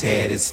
Harvey's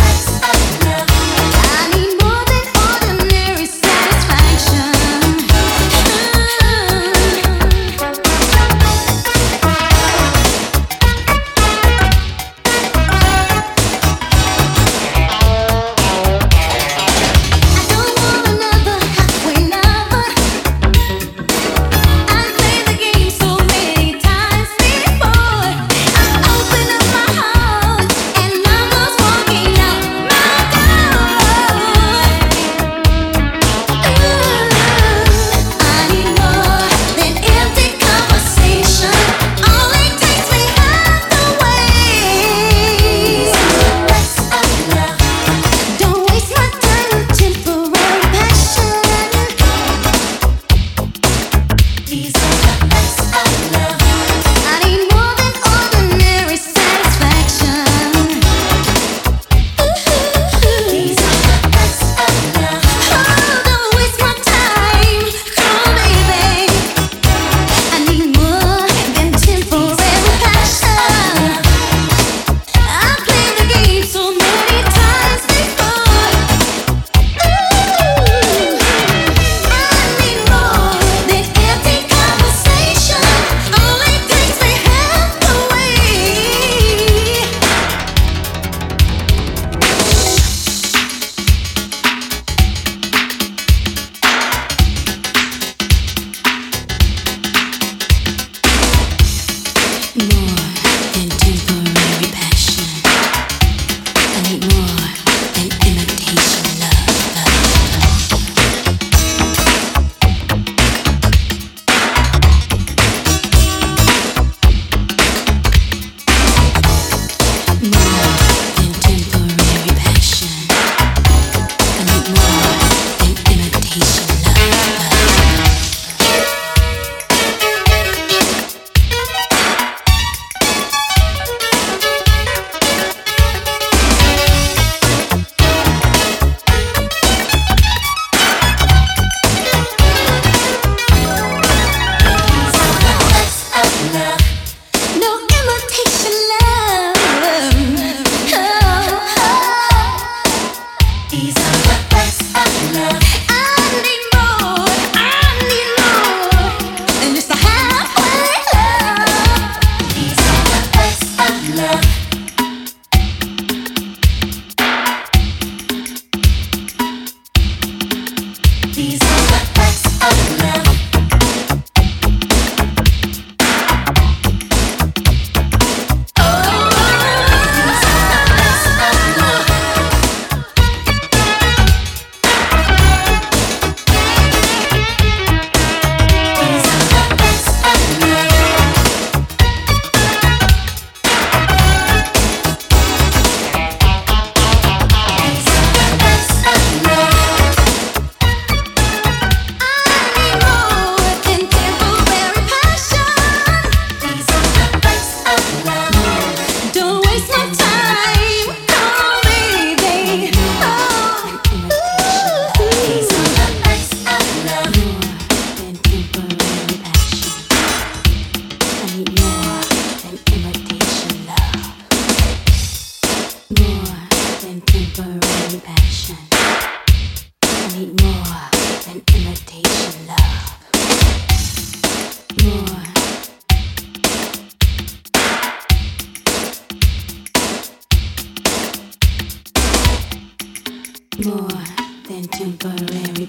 X and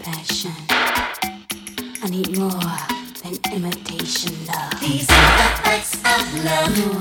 compassion. I need more than imitation love. These are the facts of love. More